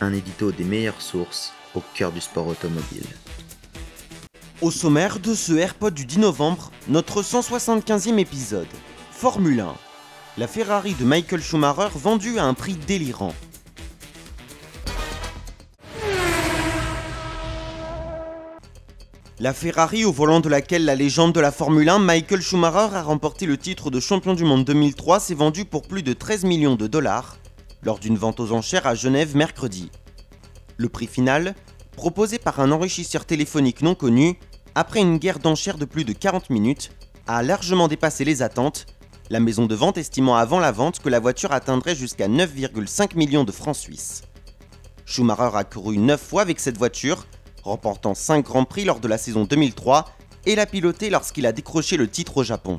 Un édito des meilleures sources au cœur du sport automobile. Au sommaire de ce AirPod du 10 novembre, notre 175e épisode. Formule 1. La Ferrari de Michael Schumacher vendue à un prix délirant. La Ferrari au volant de laquelle la légende de la Formule 1 Michael Schumacher a remporté le titre de champion du monde 2003 s'est vendue pour plus de 13 millions de dollars lors d'une vente aux enchères à Genève mercredi. Le prix final, proposé par un enrichisseur téléphonique non connu, après une guerre d'enchères de plus de 40 minutes, a largement dépassé les attentes, la maison de vente estimant avant la vente que la voiture atteindrait jusqu'à 9,5 millions de francs suisses. Schumacher a couru 9 fois avec cette voiture, remportant 5 grands prix lors de la saison 2003 et l'a piloté lorsqu'il a décroché le titre au Japon.